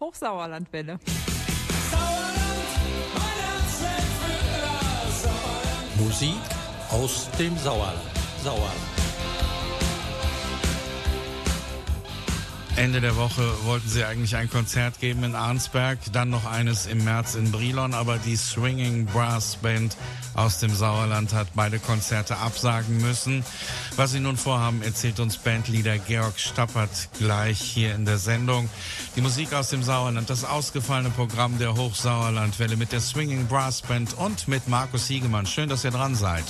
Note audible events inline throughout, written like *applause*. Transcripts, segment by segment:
Hochsauerlandwelle. Musik aus dem Sauerland. Sauerland. Ende der Woche wollten sie eigentlich ein Konzert geben in Arnsberg, dann noch eines im März in Brilon, aber die Swinging Brass Band aus dem Sauerland hat beide Konzerte absagen müssen. Was sie nun vorhaben, erzählt uns Bandleader Georg Stappert gleich hier in der Sendung. Die Musik aus dem Sauerland, das ausgefallene Programm der Hochsauerlandwelle mit der Swinging Brass Band und mit Markus Hiegemann. Schön, dass ihr dran seid.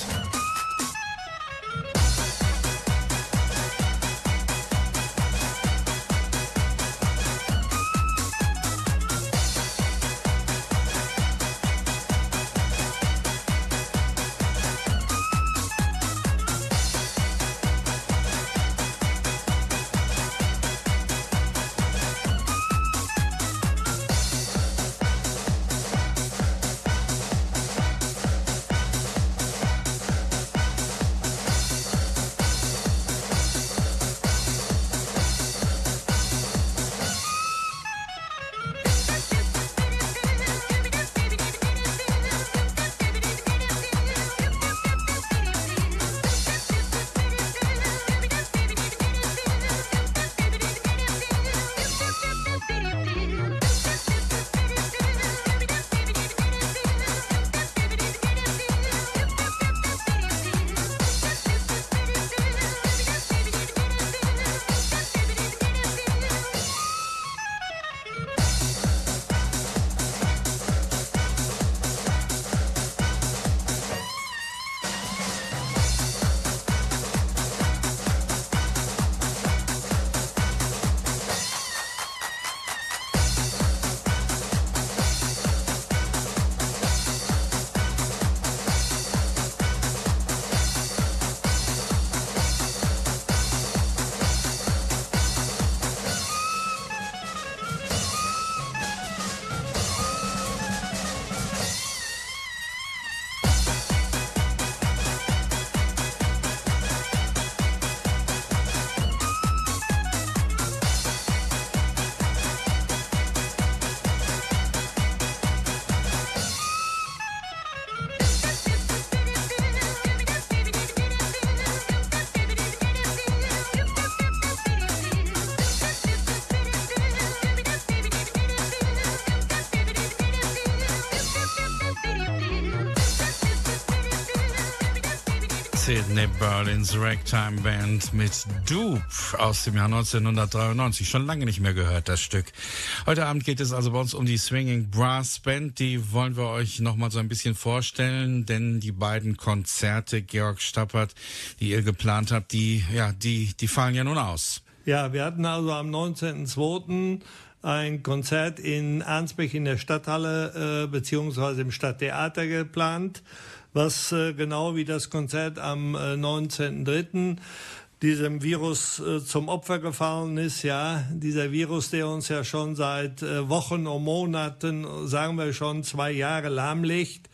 Berlins Ragtime Band mit Dupe aus dem Jahr 1993. Schon lange nicht mehr gehört, das Stück. Heute Abend geht es also bei uns um die Swinging Brass Band. Die wollen wir euch nochmal so ein bisschen vorstellen, denn die beiden Konzerte, Georg Stappert, die ihr geplant habt, die, ja, die, die fallen ja nun aus. Ja, wir hatten also am 19.02 ein Konzert in Arnsberg in der Stadthalle äh, beziehungsweise im Stadttheater geplant was äh, genau wie das Konzert am äh, 19.03 diesem Virus äh, zum Opfer gefallen ist, ja, dieser Virus, der uns ja schon seit äh, Wochen und Monaten, sagen wir schon zwei Jahre lahmlegt,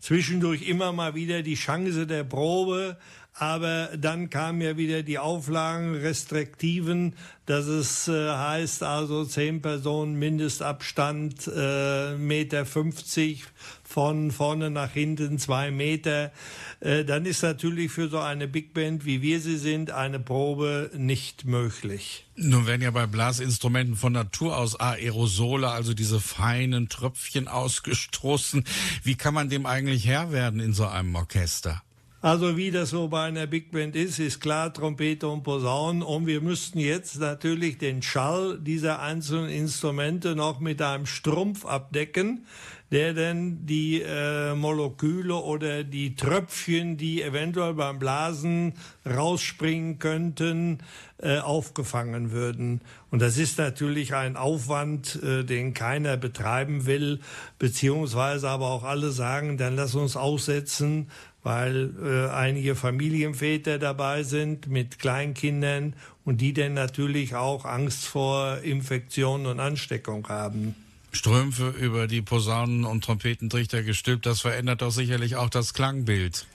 zwischendurch immer mal wieder die Chance der Probe, aber dann kamen ja wieder die Auflagen, Restriktiven, dass es äh, heißt also zehn Personen Mindestabstand, äh, Meter 50 von vorne nach hinten zwei Meter. Äh, dann ist natürlich für so eine Big Band, wie wir sie sind, eine Probe nicht möglich. Nun werden ja bei Blasinstrumenten von Natur aus Aerosole, also diese feinen Tröpfchen *laughs* ausgestoßen. Wie kann man dem eigentlich Herr werden in so einem Orchester? Also wie das so bei einer Big Band ist, ist klar Trompete und Posaunen. Und wir müssten jetzt natürlich den Schall dieser einzelnen Instrumente noch mit einem Strumpf abdecken, der dann die äh, Moleküle oder die Tröpfchen, die eventuell beim Blasen rausspringen könnten, äh, aufgefangen würden. Und das ist natürlich ein Aufwand, äh, den keiner betreiben will, beziehungsweise aber auch alle sagen, dann lass uns aussetzen weil äh, einige Familienväter dabei sind mit Kleinkindern und die dann natürlich auch Angst vor Infektion und Ansteckung haben. Strümpfe über die Posaunen und Trompetentrichter gestülpt, das verändert doch sicherlich auch das Klangbild.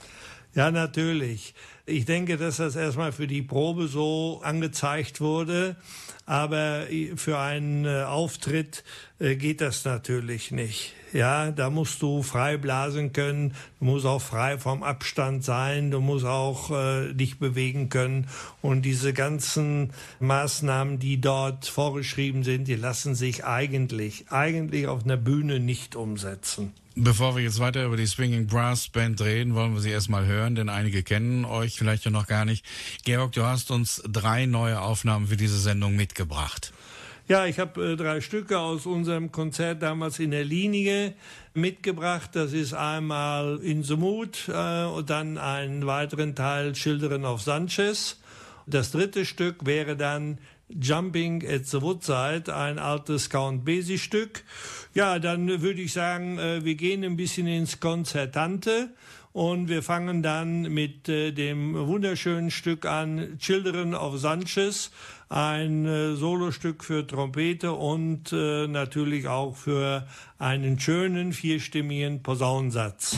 Ja, natürlich. Ich denke, dass das erstmal für die Probe so angezeigt wurde. Aber für einen äh, Auftritt äh, geht das natürlich nicht. Ja, da musst du frei blasen können, du musst auch frei vom Abstand sein, du musst auch äh, dich bewegen können. Und diese ganzen Maßnahmen, die dort vorgeschrieben sind, die lassen sich eigentlich, eigentlich auf einer Bühne nicht umsetzen. Bevor wir jetzt weiter über die Swinging Brass Band reden, wollen wir sie erstmal hören, denn einige kennen euch vielleicht ja noch gar nicht. Georg, du hast uns drei neue Aufnahmen für diese Sendung mitgebracht. Ja, ich habe äh, drei Stücke aus unserem Konzert damals in der Linie mitgebracht. Das ist einmal In the Mood äh, und dann einen weiteren Teil Children of Sanchez. Das dritte Stück wäre dann Jumping at the Woodside, ein altes Count Basie Stück. Ja, dann würde ich sagen, äh, wir gehen ein bisschen ins Konzertante und wir fangen dann mit äh, dem wunderschönen Stück an, Children of Sanchez, ein äh, Solostück für Trompete und natürlich auch für einen schönen vierstimmigen Posaunensatz.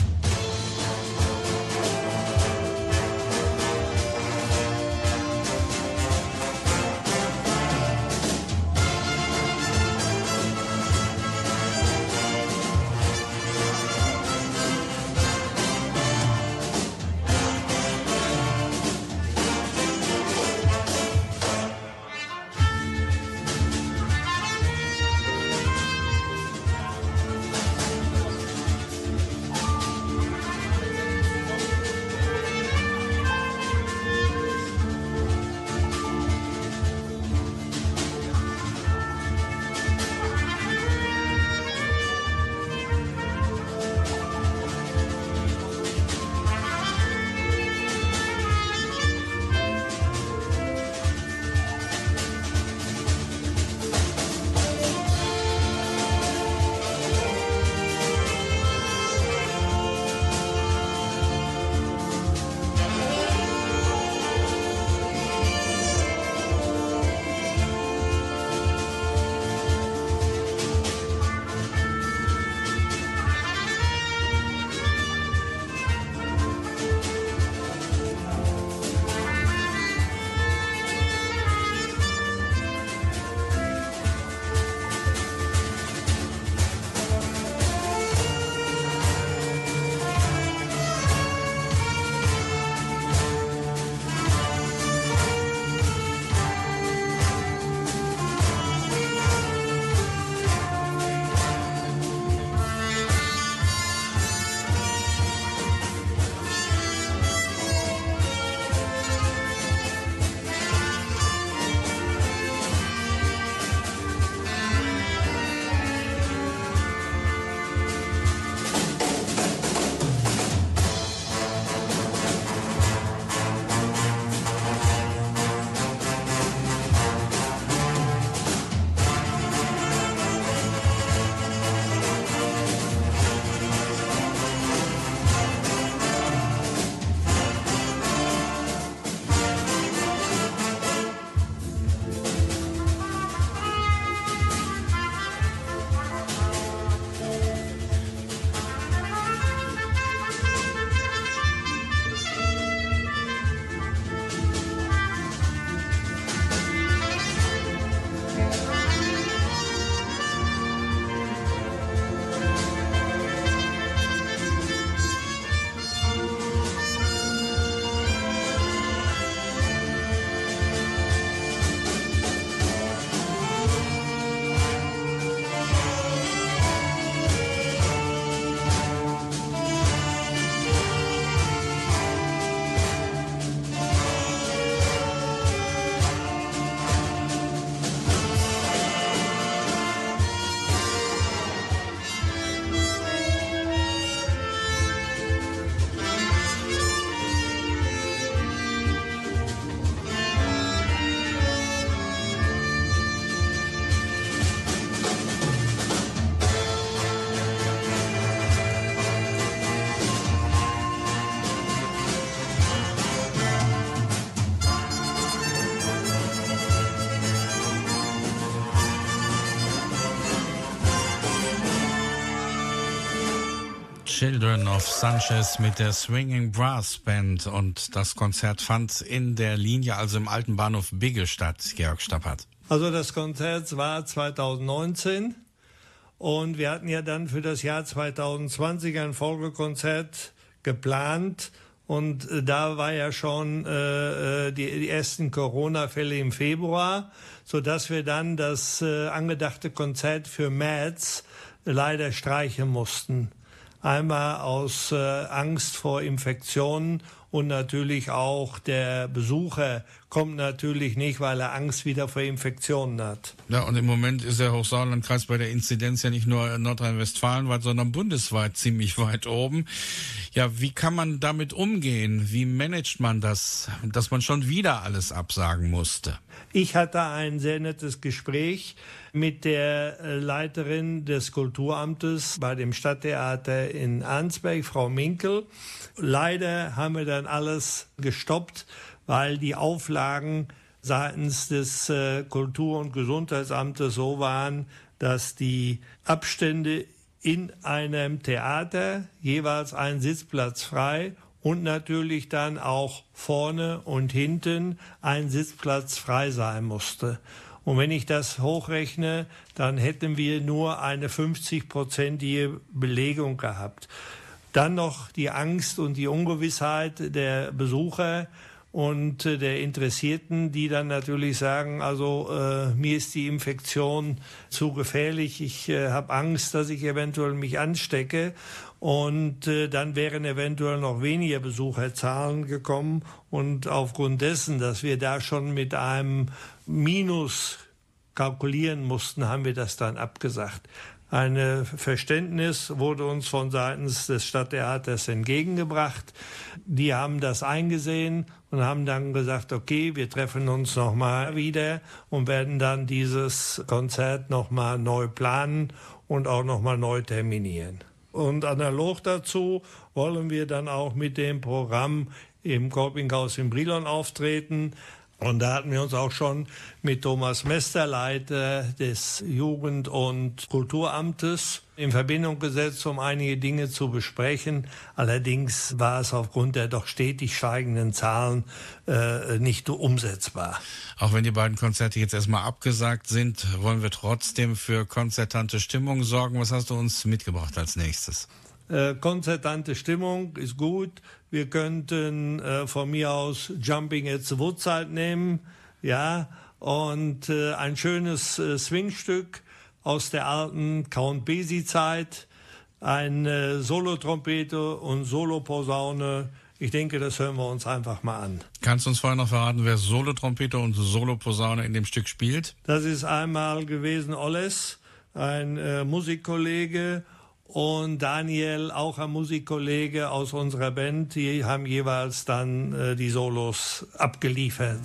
Children of Sanchez mit der Swinging Brass Band und das Konzert fand in der Linie, also im alten Bahnhof Bigge statt, Georg Stappert. Also das Konzert war 2019 und wir hatten ja dann für das Jahr 2020 ein Folgekonzert geplant und äh, da war ja schon äh, äh, die, die ersten Corona-Fälle im Februar, so dass wir dann das äh, angedachte Konzert für März leider streichen mussten. Einmal aus äh, Angst vor Infektionen und natürlich auch der Besucher kommt natürlich nicht, weil er Angst wieder vor Infektionen hat. Ja, und im Moment ist der Hochsauerlandkreis bei der Inzidenz ja nicht nur Nordrhein-Westfalen weit, sondern bundesweit ziemlich weit oben. Ja, wie kann man damit umgehen? Wie managt man das, dass man schon wieder alles absagen musste? Ich hatte ein sehr nettes Gespräch mit der äh, Leiterin des Kulturamtes bei dem Stadttheater in Arnsberg, Frau Minkel. Leider haben wir dann alles gestoppt, weil die Auflagen seitens des äh, Kultur- und Gesundheitsamtes so waren, dass die Abstände in einem Theater jeweils ein Sitzplatz frei und natürlich dann auch vorne und hinten ein Sitzplatz frei sein musste. Und wenn ich das hochrechne, dann hätten wir nur eine 50-prozentige Belegung gehabt. Dann noch die Angst und die Ungewissheit der Besucher und äh, der Interessierten, die dann natürlich sagen, also äh, mir ist die Infektion zu gefährlich, ich äh, habe Angst, dass ich eventuell mich anstecke und äh, dann wären eventuell noch weniger Besucherzahlen gekommen. Und aufgrund dessen, dass wir da schon mit einem Minus kalkulieren mussten, haben wir das dann abgesagt. Ein Verständnis wurde uns von seitens des Stadttheaters entgegengebracht. Die haben das eingesehen und haben dann gesagt, okay, wir treffen uns nochmal wieder und werden dann dieses Konzert nochmal neu planen und auch nochmal neu terminieren. Und analog dazu wollen wir dann auch mit dem Programm im Kolpinghaus in Brilon auftreten. Und da hatten wir uns auch schon mit Thomas Mester, Leiter des Jugend- und Kulturamtes, in Verbindung gesetzt, um einige Dinge zu besprechen. Allerdings war es aufgrund der doch stetig steigenden Zahlen äh, nicht umsetzbar. Auch wenn die beiden Konzerte jetzt erstmal abgesagt sind, wollen wir trotzdem für konzertante Stimmung sorgen. Was hast du uns mitgebracht als nächstes? Äh, konzertante Stimmung ist gut. Wir könnten äh, von mir aus Jumping at the Woodside nehmen, ja, und äh, ein schönes äh, Swingstück aus der alten Count Basie Zeit, eine Solotrompete und Soloposaune. Ich denke, das hören wir uns einfach mal an. Kannst du uns vorher noch verraten, wer Solotrompete und Soloposaune in dem Stück spielt? Das ist einmal gewesen Olles, ein äh, Musikkollege und Daniel, auch ein Musikkollege aus unserer Band, die haben jeweils dann äh, die Solos abgeliefert.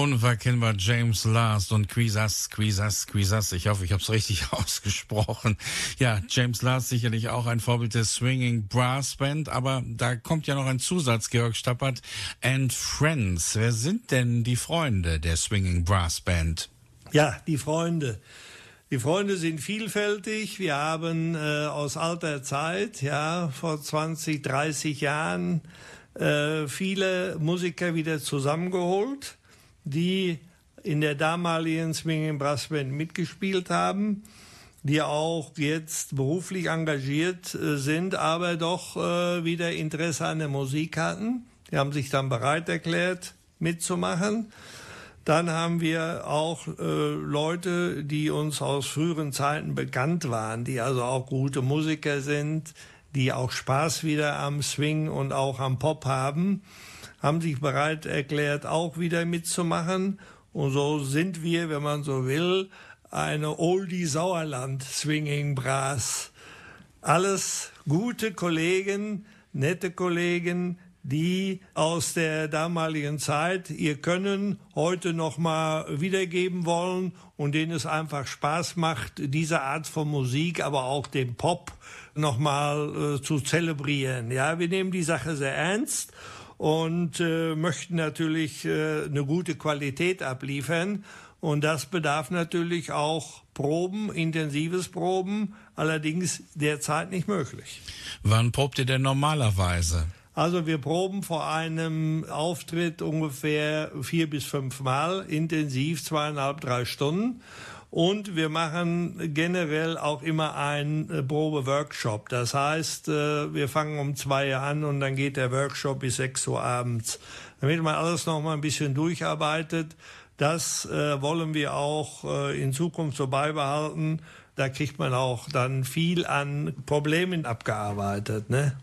Unverkennbar James Last und Quizas, Quizas, Quizas. Ich hoffe, ich habe es richtig *laughs* ausgesprochen. Ja, James Last sicherlich auch ein Vorbild der Swinging Brass Band, aber da kommt ja noch ein Zusatz, Georg Stappert. And Friends. Wer sind denn die Freunde der Swinging Brass Band? Ja, die Freunde. Die Freunde sind vielfältig. Wir haben äh, aus alter Zeit, ja, vor 20, 30 Jahren, äh, viele Musiker wieder zusammengeholt die in der damaligen Swinging Brass Band mitgespielt haben, die auch jetzt beruflich engagiert äh, sind, aber doch äh, wieder Interesse an der Musik hatten. Die haben sich dann bereit erklärt, mitzumachen. Dann haben wir auch äh, Leute, die uns aus früheren Zeiten bekannt waren, die also auch gute Musiker sind, die auch Spaß wieder am Swing und auch am Pop haben haben sich bereit erklärt, auch wieder mitzumachen. Und so sind wir, wenn man so will, eine Oldie Sauerland Swinging Brass. Alles gute Kollegen, nette Kollegen, die aus der damaligen Zeit ihr Können heute noch mal wiedergeben wollen und denen es einfach Spaß macht, diese Art von Musik, aber auch den Pop noch mal äh, zu zelebrieren. Ja, wir nehmen die Sache sehr ernst und äh, möchten natürlich äh, eine gute Qualität abliefern. Und das bedarf natürlich auch Proben, intensives Proben, allerdings derzeit nicht möglich. Wann probt ihr denn normalerweise? Also wir proben vor einem Auftritt ungefähr vier bis fünf Mal, intensiv zweieinhalb, drei Stunden. Und wir machen generell auch immer einen äh, Probe-Workshop. Das heißt, äh, wir fangen um zwei Uhr an und dann geht der Workshop bis sechs Uhr abends. Damit man alles noch mal ein bisschen durcharbeitet. Das äh, wollen wir auch in Zukunft so beibehalten. Da kriegt man auch dann viel an Problemen abgearbeitet. Ne?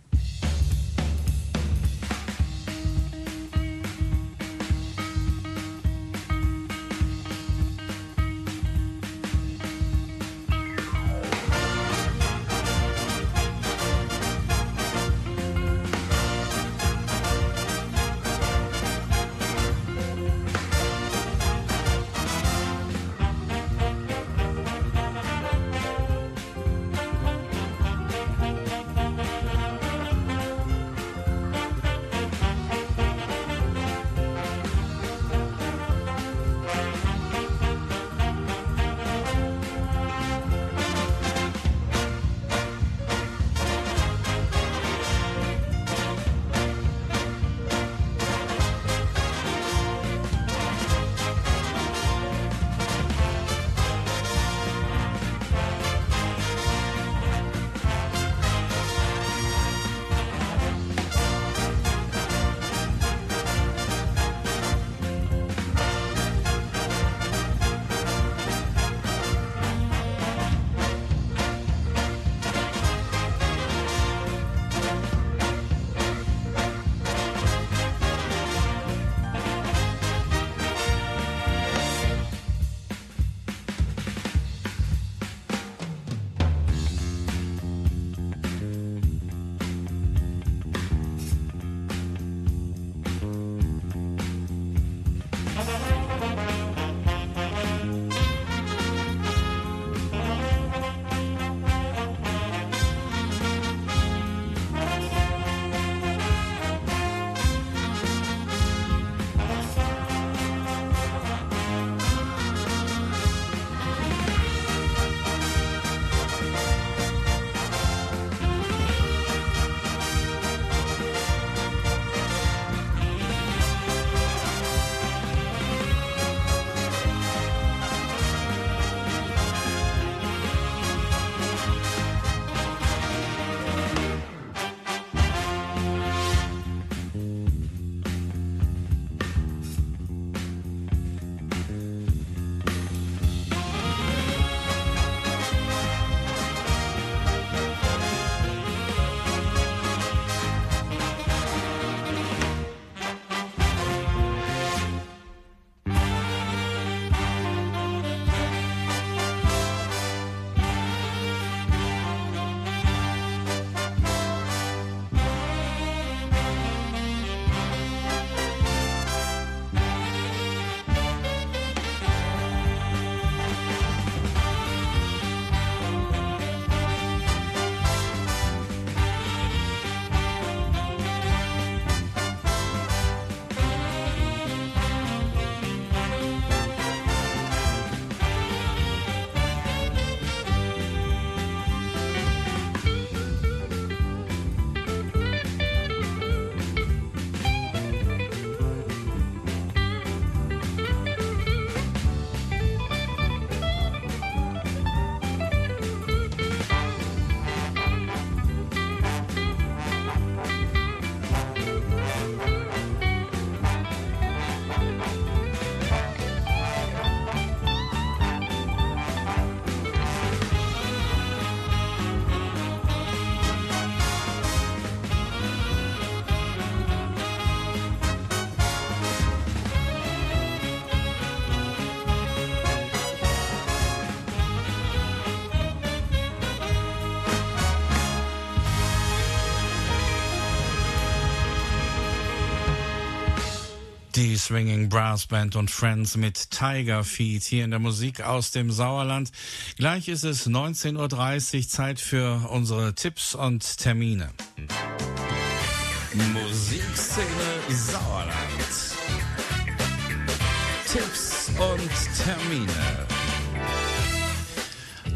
Swinging Brass Band und Friends mit Tiger Feet hier in der Musik aus dem Sauerland. Gleich ist es 19.30 Uhr, Zeit für unsere Tipps und Termine. Musikszene Sauerland. Tipps und Termine.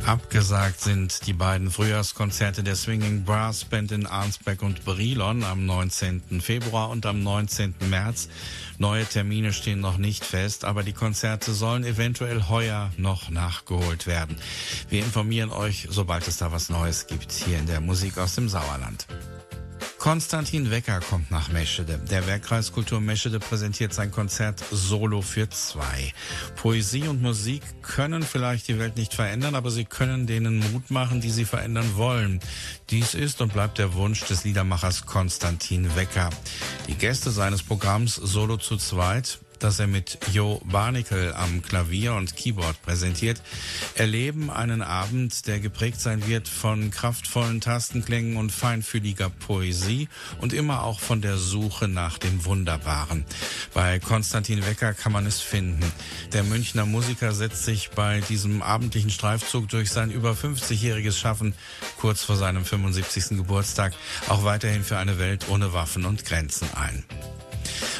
Abgesagt sind die beiden Frühjahrskonzerte der Swinging Brass Band in Arnsberg und Brilon am 19. Februar und am 19. März. Neue Termine stehen noch nicht fest, aber die Konzerte sollen eventuell heuer noch nachgeholt werden. Wir informieren euch, sobald es da was Neues gibt, hier in der Musik aus dem Sauerland. Konstantin Wecker kommt nach Meschede. Der Werkkreis Kultur Meschede präsentiert sein Konzert Solo für zwei. Poesie und Musik können vielleicht die Welt nicht verändern, aber sie können denen Mut machen, die sie verändern wollen. Dies ist und bleibt der Wunsch des Liedermachers Konstantin Wecker. Die Gäste seines Programms Solo zu zweit das er mit Jo Barnickel am Klavier und Keyboard präsentiert, erleben einen Abend, der geprägt sein wird von kraftvollen Tastenklängen und feinfühliger Poesie und immer auch von der Suche nach dem Wunderbaren. Bei Konstantin Wecker kann man es finden. Der Münchner Musiker setzt sich bei diesem abendlichen Streifzug durch sein über 50-jähriges Schaffen kurz vor seinem 75. Geburtstag auch weiterhin für eine Welt ohne Waffen und Grenzen ein.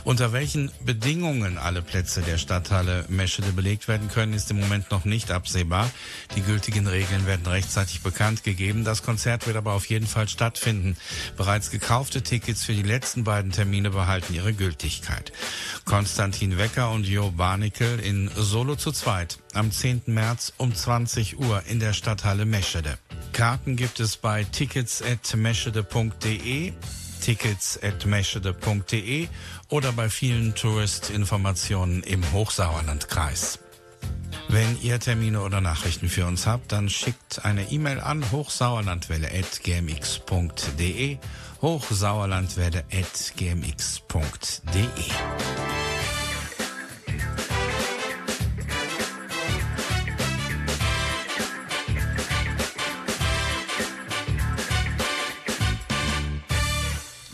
Unter welchen Bedingungen alle Plätze der Stadthalle Meschede belegt werden können, ist im Moment noch nicht absehbar. Die gültigen Regeln werden rechtzeitig bekannt gegeben. Das Konzert wird aber auf jeden Fall stattfinden. Bereits gekaufte Tickets für die letzten beiden Termine behalten ihre Gültigkeit. Konstantin Wecker und Jo Barnickel in Solo zu zweit am 10. März um 20 Uhr in der Stadthalle Meschede. Karten gibt es bei tickets.meschede.de tickets.meschede.de oder bei vielen Touristinformationen im Hochsauerlandkreis. Wenn ihr Termine oder Nachrichten für uns habt, dann schickt eine E-Mail an hochsauerlandwelle.gmx.de hochsauerlandwelle.gmx.de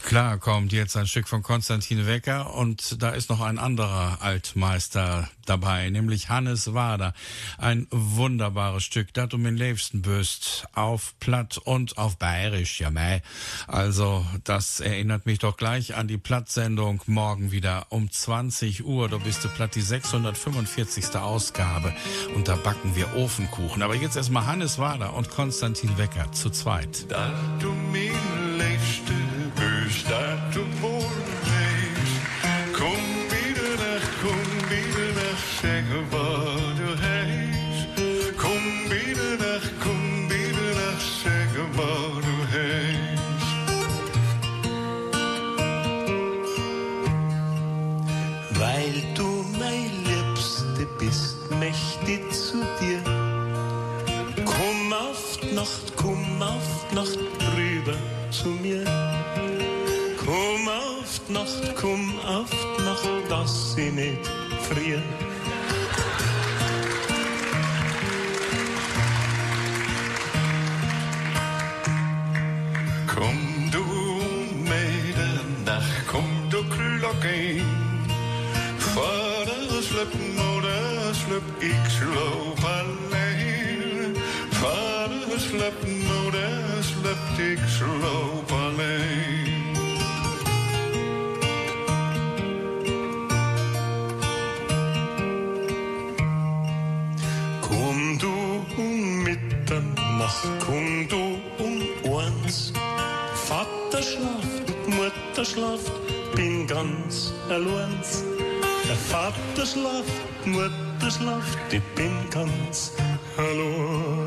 Klar kommt jetzt ein Stück von Konstantin Wecker und da ist noch ein anderer Altmeister dabei, nämlich Hannes Wader. Ein wunderbares Stück, das du mir liebsten bist, auf Platt und auf Bayerisch, ja mei. Also das erinnert mich doch gleich an die Plattsendung morgen wieder um 20 Uhr. Da bist du Platt die 645. Ausgabe und da backen wir Ofenkuchen. Aber jetzt erstmal Hannes Wader und Konstantin Wecker zu zweit. Da du mir die Nacht, komm auf die Nacht, dass sie nicht frieren. Kom du middernacht, kom du klokken. Vader slip, moeder slip, ik sloop alleen. Vader slip, moeder slip, ik sloop alleen. Ganz allein. Der Vater schlaft, Mutter schlaft, ich bin ganz allein.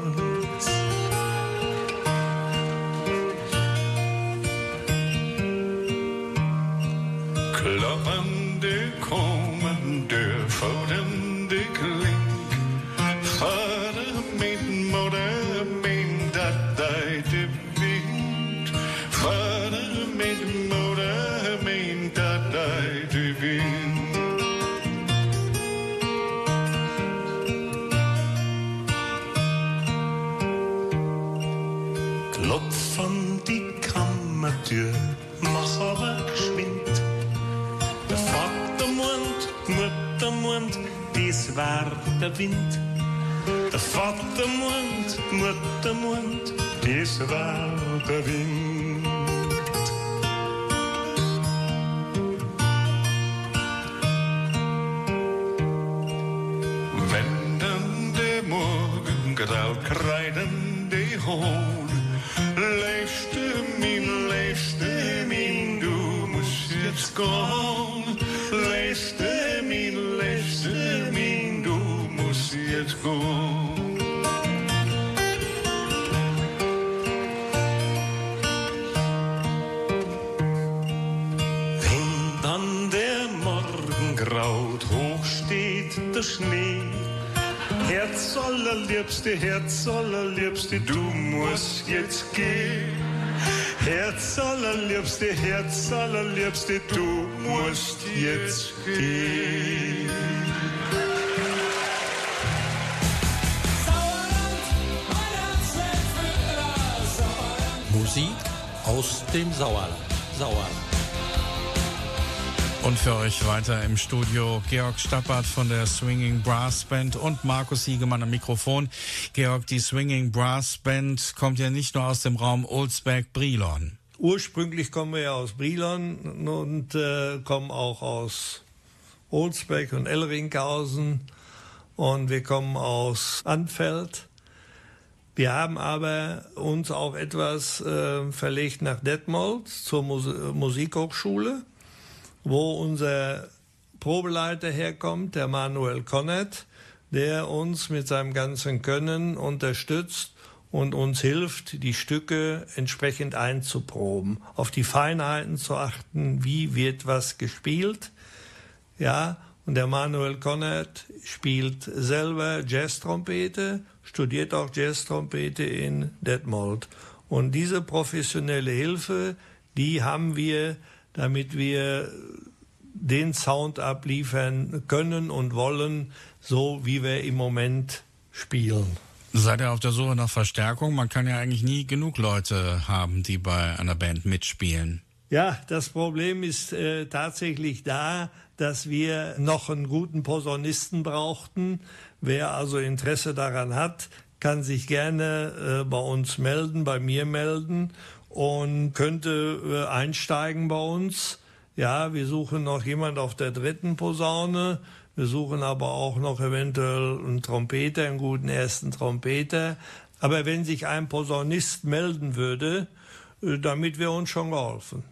Der Vatermund, Muttermund, das war der Wind. Wenn dann der Morgengrau kreidende Hohn Leefste min, leefste min, du musst jetzt gehen Leefste min, leefste min, du musst jetzt gehen der Schnee. Herz allerliebste, Herz allerliebste, du musst jetzt gehen. Herz allerliebste, Herz allerliebste, du musst jetzt gehen. Musik aus dem Sauerland. Sauerland. Und für euch weiter im Studio Georg Stappert von der Swinging Brass Band und Markus Hiegemann am Mikrofon. Georg, die Swinging Brass Band kommt ja nicht nur aus dem Raum Olsberg-Brilon. Ursprünglich kommen wir ja aus Brilon und äh, kommen auch aus Olsbeck und Ellringhausen und wir kommen aus Anfeld. Wir haben aber uns auch etwas äh, verlegt nach Detmold zur Mus Musikhochschule, wo unser Probeleiter herkommt, der Manuel Connett, der uns mit seinem ganzen Können unterstützt und uns hilft, die Stücke entsprechend einzuproben, auf die Feinheiten zu achten, wie wird was gespielt. Ja, und der Manuel Connett spielt selber Jazztrompete, studiert auch Jazztrompete in Detmold. Und diese professionelle Hilfe, die haben wir, damit wir den Sound abliefern können und wollen, so wie wir im Moment spielen. Seid ihr auf der Suche nach Verstärkung? Man kann ja eigentlich nie genug Leute haben, die bei einer Band mitspielen. Ja, das Problem ist äh, tatsächlich da, dass wir noch einen guten Posaunisten brauchten. Wer also Interesse daran hat, kann sich gerne äh, bei uns melden, bei mir melden und könnte äh, einsteigen bei uns. Ja, wir suchen noch jemand auf der dritten Posaune. Wir suchen aber auch noch eventuell einen Trompeter, einen guten ersten Trompeter. Aber wenn sich ein Posaunist melden würde, äh, damit wäre uns schon geholfen.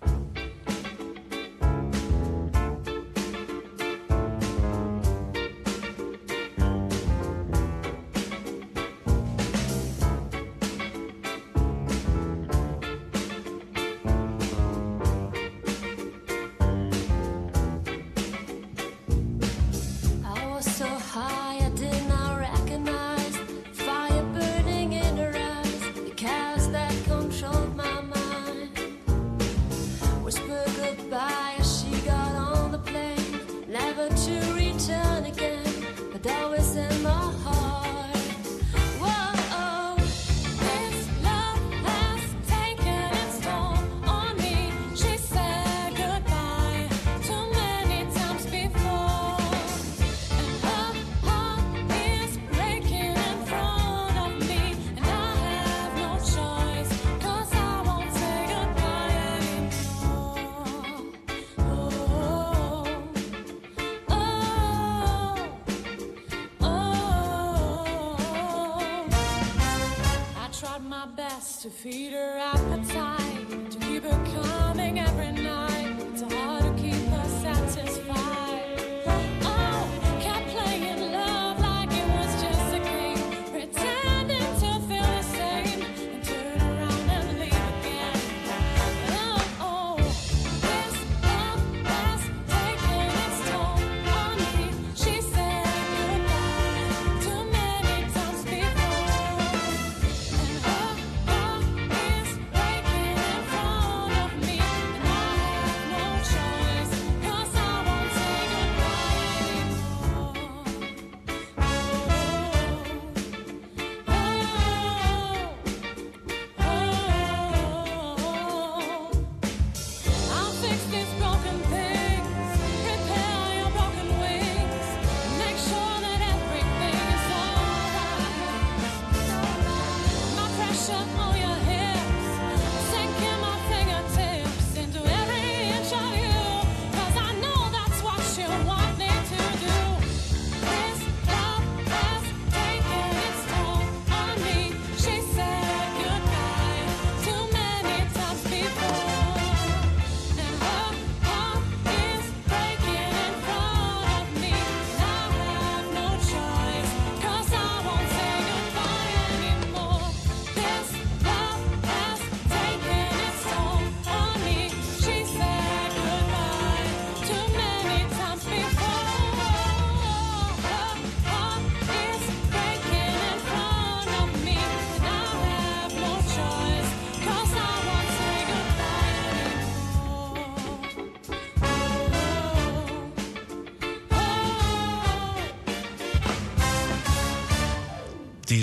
To feed her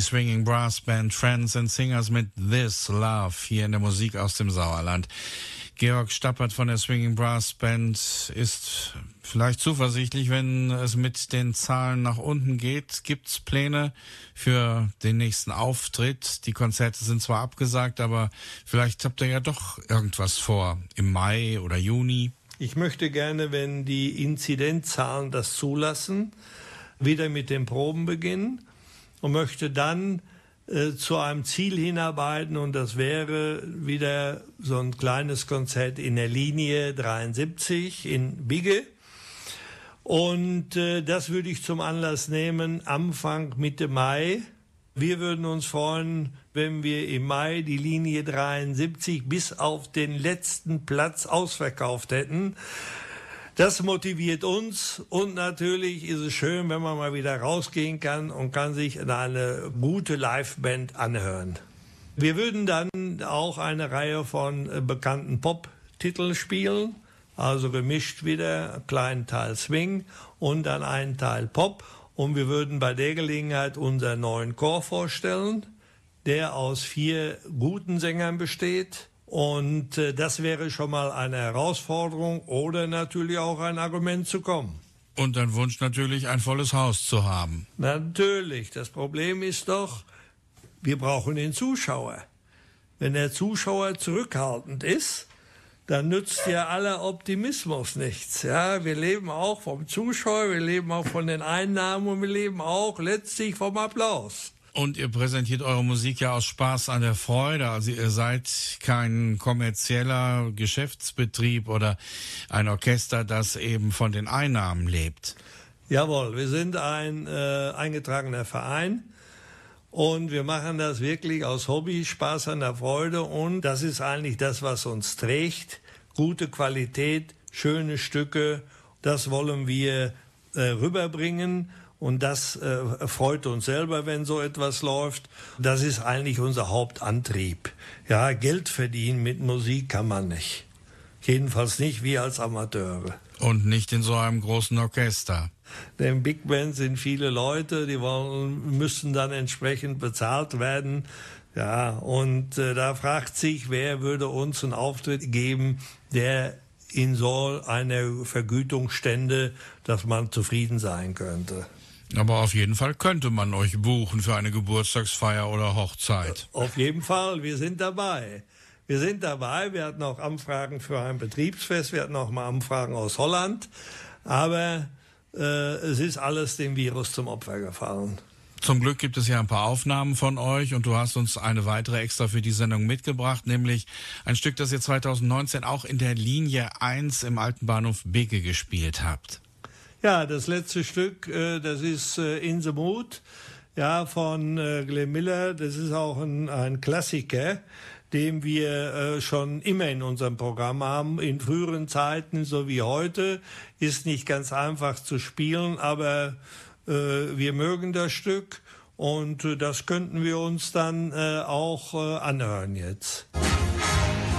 Swinging Brass Band Friends and Singers mit This Love hier in der Musik aus dem Sauerland. Georg Stappert von der Swinging Brass Band ist vielleicht zuversichtlich, wenn es mit den Zahlen nach unten geht. Gibt's Pläne für den nächsten Auftritt? Die Konzerte sind zwar abgesagt, aber vielleicht habt ihr ja doch irgendwas vor im Mai oder Juni. Ich möchte gerne, wenn die Inzidenzzahlen das zulassen, wieder mit den Proben beginnen und möchte dann äh, zu einem Ziel hinarbeiten und das wäre wieder so ein kleines Konzert in der Linie 73 in Bigge. Und äh, das würde ich zum Anlass nehmen, Anfang Mitte Mai. Wir würden uns freuen, wenn wir im Mai die Linie 73 bis auf den letzten Platz ausverkauft hätten. Das motiviert uns und natürlich ist es schön, wenn man mal wieder rausgehen kann und kann sich eine gute Liveband anhören. Wir würden dann auch eine Reihe von äh, bekannten Pop-Titeln spielen, also gemischt wieder, einen kleinen Teil Swing und dann einen Teil Pop. Und wir würden bei der Gelegenheit unseren neuen Chor vorstellen, der aus vier guten Sängern besteht und äh, das wäre schon mal eine Herausforderung oder natürlich auch ein Argument zu kommen. Und ein Wunsch natürlich, ein volles Haus zu haben. Natürlich. Das Problem ist doch, wir brauchen den Zuschauer. Wenn der Zuschauer zurückhaltend ist, dann nützt ja aller Optimismus nichts. Ja, wir leben auch vom Zuschauer, wir leben auch von den Einnahmen und wir leben auch letztlich vom Applaus. Und ihr präsentiert eure Musik ja aus Spaß an der Freude. Also ihr seid kein kommerzieller Geschäftsbetrieb oder ein Orchester, das eben von den Einnahmen lebt. Jawohl, wir sind ein äh, eingetragener Verein und wir machen das wirklich aus Hobby, Spaß an der Freude und das ist eigentlich das, was uns trägt. Gute Qualität, schöne Stücke, das wollen wir äh, rüberbringen und das äh, freut uns selber, wenn so etwas läuft. Das ist eigentlich unser Hauptantrieb. Ja, Geld verdienen mit Musik kann man nicht. Jedenfalls nicht wir als Amateure. Und nicht in so einem großen Orchester. Denn Big Band sind viele Leute, die wollen, müssen dann entsprechend bezahlt werden. Ja, und äh, da fragt sich, wer würde uns einen Auftritt geben, der in so einer Vergütung stände, dass man zufrieden sein könnte. Aber auf jeden Fall könnte man euch buchen für eine Geburtstagsfeier oder Hochzeit. Auf jeden Fall, wir sind dabei. Wir sind dabei. Wir hatten auch Anfragen für ein Betriebsfest. Wir hatten auch mal Anfragen aus Holland. Aber äh, es ist alles dem Virus zum Opfer gefallen. Zum Glück gibt es ja ein paar Aufnahmen von euch und du hast uns eine weitere extra für die Sendung mitgebracht, nämlich ein Stück, das ihr 2019 auch in der Linie 1 im alten Bahnhof Bigge gespielt habt. Ja, das letzte Stück, äh, das ist äh, In the Mood, ja, von äh, Glenn Miller. Das ist auch ein, ein Klassiker, den wir äh, schon immer in unserem Programm haben. In früheren Zeiten, so wie heute, ist nicht ganz einfach zu spielen, aber äh, wir mögen das Stück und äh, das könnten wir uns dann auch anhören jetzt. Es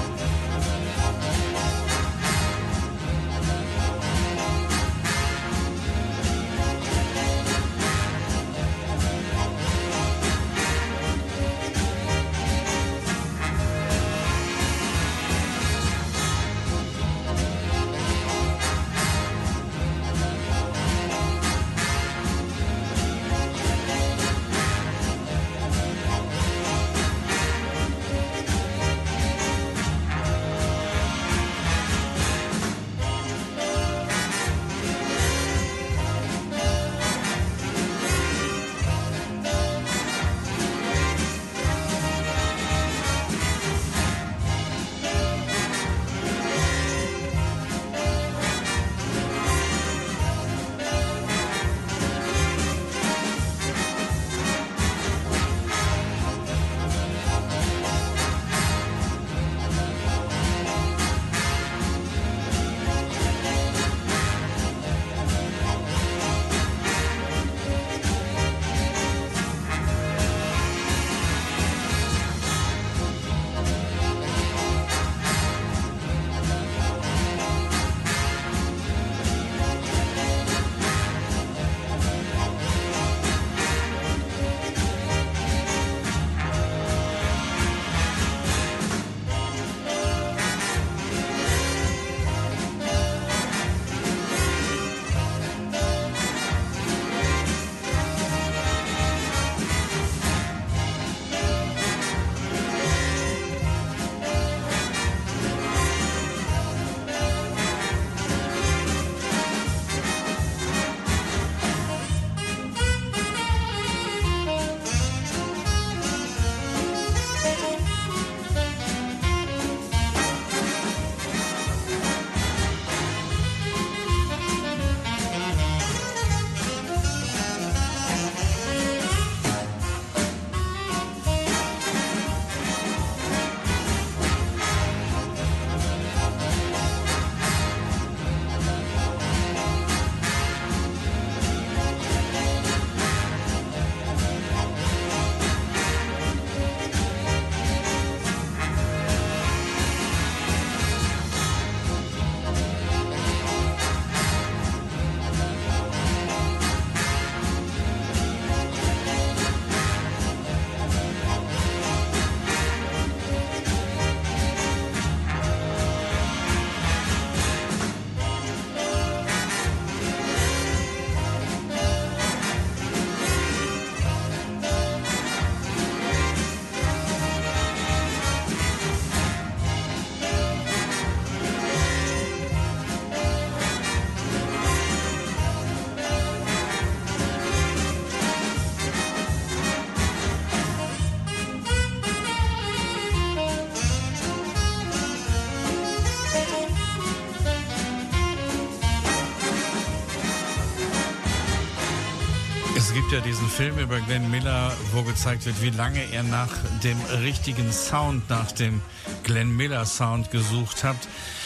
gibt ja diesen Film über Glenn Miller, wo gezeigt wird, wie lange er nach dem richtigen Sound, nach dem Glenn Miller Sound gesucht hat.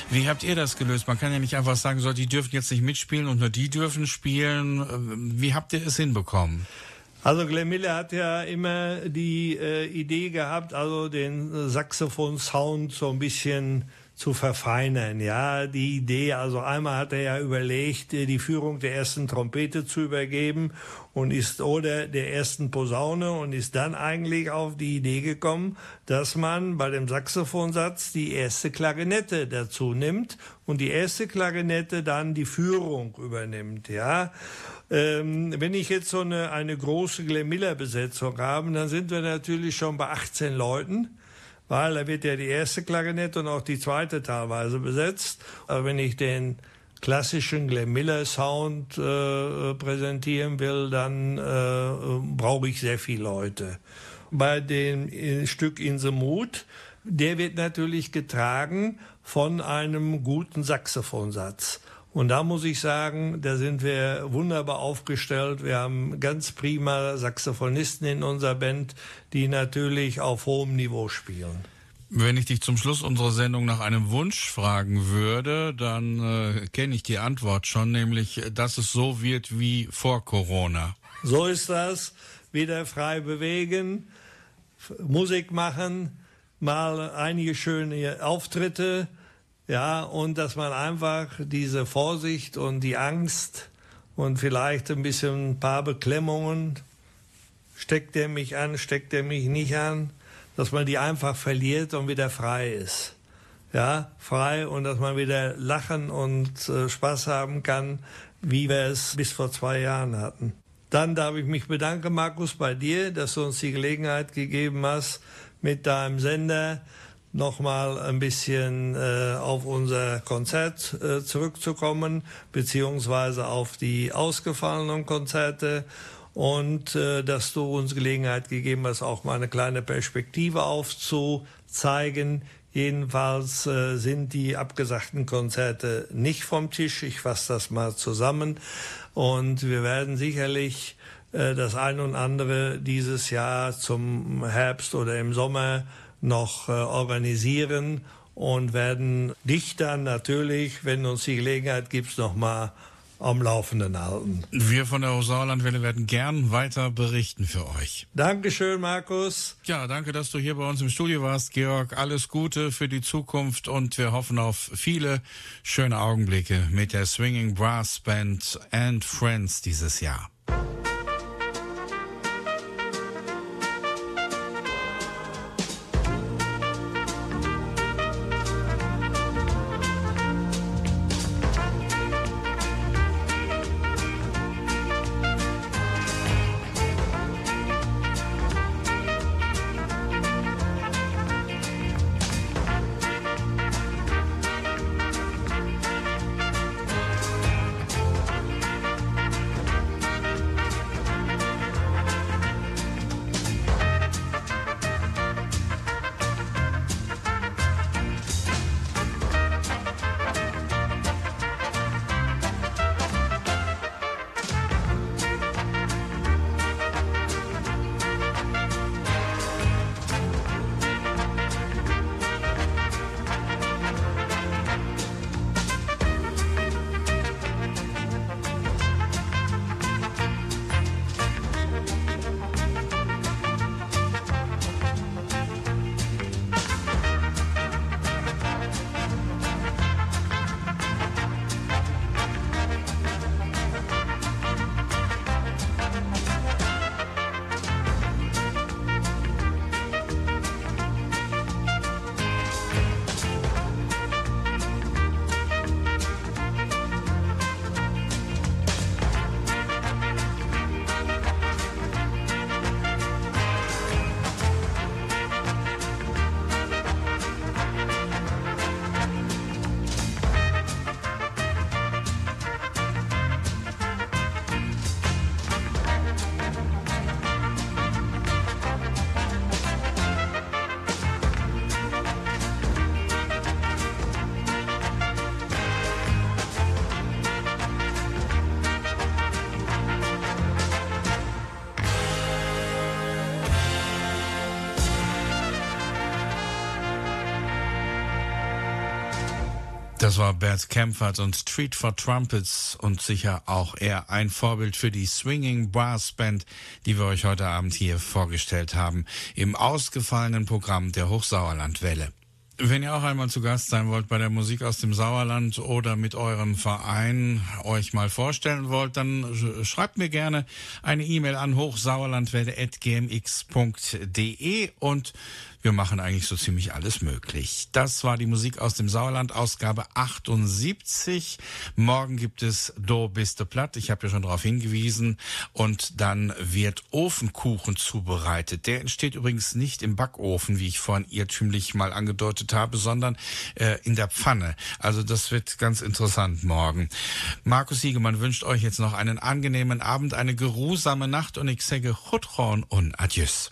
Wie habt ihr das gelöst? Man kann ja nicht einfach sagen, so, die dürfen jetzt nicht mitspielen und nur die dürfen spielen. Wie habt ihr es hinbekommen? Also Glenn Miller hat ja immer die äh, Idee gehabt, also den Saxophon-Sound so ein bisschen zu verfeinern. Ja, die Idee, also einmal hat er ja überlegt, die Führung der ersten Trompete zu übergeben und ist oder der ersten Posaune und ist dann eigentlich auf die Idee gekommen, dass man bei dem Saxophonsatz die erste Klarinette dazu nimmt und die erste Klarinette dann die Führung übernimmt. Ja, ähm, wenn ich jetzt so eine, eine große Glenn Miller Besetzung habe, dann sind wir natürlich schon bei 18 Leuten weil da wird ja die erste Klarinette und auch die zweite teilweise besetzt. Aber wenn ich den klassischen Glenn Miller Sound äh, präsentieren will, dann äh, brauche ich sehr viele Leute. Bei dem äh, Stück In the Mood, der wird natürlich getragen von einem guten Saxophonsatz. Und da muss ich sagen, da sind wir wunderbar aufgestellt. Wir haben ganz prima Saxophonisten in unserer Band, die natürlich auf hohem Niveau spielen. Wenn ich dich zum Schluss unserer Sendung nach einem Wunsch fragen würde, dann äh, kenne ich die Antwort schon, nämlich, dass es so wird wie vor Corona. So ist das. Wieder frei bewegen, Musik machen, mal einige schöne Auftritte ja, und dass man einfach diese Vorsicht und die Angst und vielleicht ein bisschen ein paar Beklemmungen, steckt er mich an, steckt er mich nicht an, dass man die einfach verliert und wieder frei ist. Ja, frei und dass man wieder lachen und äh, Spaß haben kann, wie wir es bis vor zwei Jahren hatten. Dann darf ich mich bedanken, Markus, bei dir, dass du uns die Gelegenheit gegeben hast, mit deinem Sender nochmal ein bisschen äh, auf unser Konzert äh, zurückzukommen, beziehungsweise auf die ausgefallenen Konzerte und äh, dass du uns Gelegenheit gegeben hast, auch mal eine kleine Perspektive aufzuzeigen. Jedenfalls äh, sind die abgesagten Konzerte nicht vom Tisch. Ich fasse das mal zusammen. Und wir werden sicherlich äh, das ein und andere dieses Jahr zum Herbst oder im Sommer noch äh, organisieren und werden dich dann natürlich, wenn uns die Gelegenheit gibt, noch mal am Laufenden halten. Wir von der Sauerlandwelle werden gern weiter berichten für euch. Dankeschön, Markus. Ja, danke, dass du hier bei uns im Studio warst, Georg. Alles Gute für die Zukunft und wir hoffen auf viele schöne Augenblicke mit der Swinging Brass Band and Friends dieses Jahr. Das war Bert Kempfert und Treat for Trumpets und sicher auch er ein Vorbild für die Swinging Brass Band, die wir euch heute Abend hier vorgestellt haben, im ausgefallenen Programm der Hochsauerlandwelle. Wenn ihr auch einmal zu Gast sein wollt bei der Musik aus dem Sauerland oder mit eurem Verein euch mal vorstellen wollt, dann schreibt mir gerne eine E-Mail an hochsauerlandwelle.gmx.de und wir machen eigentlich so ziemlich alles möglich. Das war die Musik aus dem Sauerland, Ausgabe 78. Morgen gibt es Do biste platt. Ich habe ja schon darauf hingewiesen. Und dann wird Ofenkuchen zubereitet. Der entsteht übrigens nicht im Backofen, wie ich vorhin irrtümlich mal angedeutet habe, sondern äh, in der Pfanne. Also das wird ganz interessant morgen. Markus Siegemann wünscht euch jetzt noch einen angenehmen Abend, eine geruhsame Nacht und ich sage Chutron und Adieus.